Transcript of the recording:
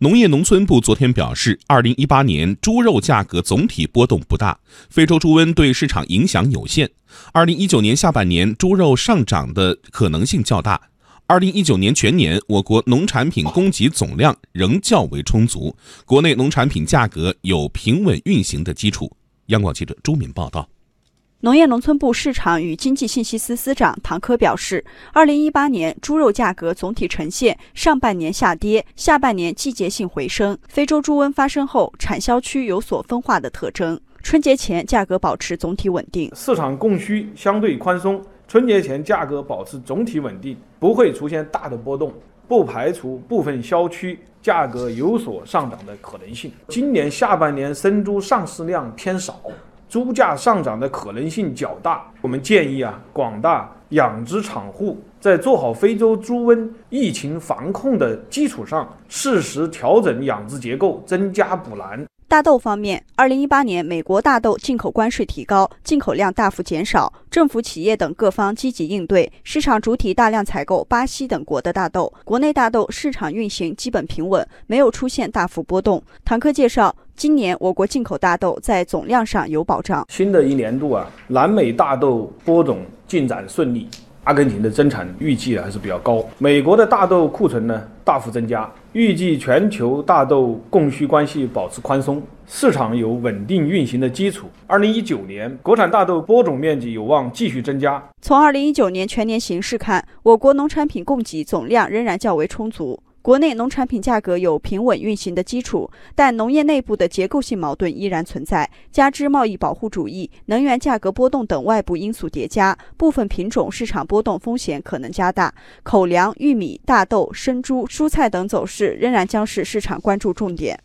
农业农村部昨天表示，二零一八年猪肉价格总体波动不大，非洲猪瘟对市场影响有限。二零一九年下半年猪肉上涨的可能性较大。二零一九年全年，我国农产品供给总量仍较为充足，国内农产品价格有平稳运行的基础。央广记者朱敏报道。农业农村部市场与经济信息司司长唐科表示，二零一八年猪肉价格总体呈现上半年下跌，下半年季节性回升。非洲猪瘟发生后，产销区有所分化的特征。春节前价格保持总体稳定，市场供需相对宽松，春节前价格保持总体稳定，不会出现大的波动，不排除部分销区价格有所上涨的可能性。今年下半年生猪上市量偏少。猪价上涨的可能性较大，我们建议啊，广大养殖场户在做好非洲猪瘟疫情防控的基础上，适时调整养殖结构，增加补栏。大豆方面，二零一八年美国大豆进口关税提高，进口量大幅减少，政府、企业等各方积极应对，市场主体大量采购巴西等国的大豆，国内大豆市场运行基本平稳，没有出现大幅波动。唐科介绍，今年我国进口大豆在总量上有保障。新的一年度啊，南美大豆播种进展顺利。阿根廷的增产预计还是比较高，美国的大豆库存呢大幅增加，预计全球大豆供需关系保持宽松，市场有稳定运行的基础。二零一九年国产大豆播种面积有望继续增加。从二零一九年全年形势看，我国农产品供给总量仍然较为充足。国内农产品价格有平稳运行的基础，但农业内部的结构性矛盾依然存在，加之贸易保护主义、能源价格波动等外部因素叠加，部分品种市场波动风险可能加大。口粮、玉米、大豆、生猪、蔬菜等走势仍然将是市场关注重点。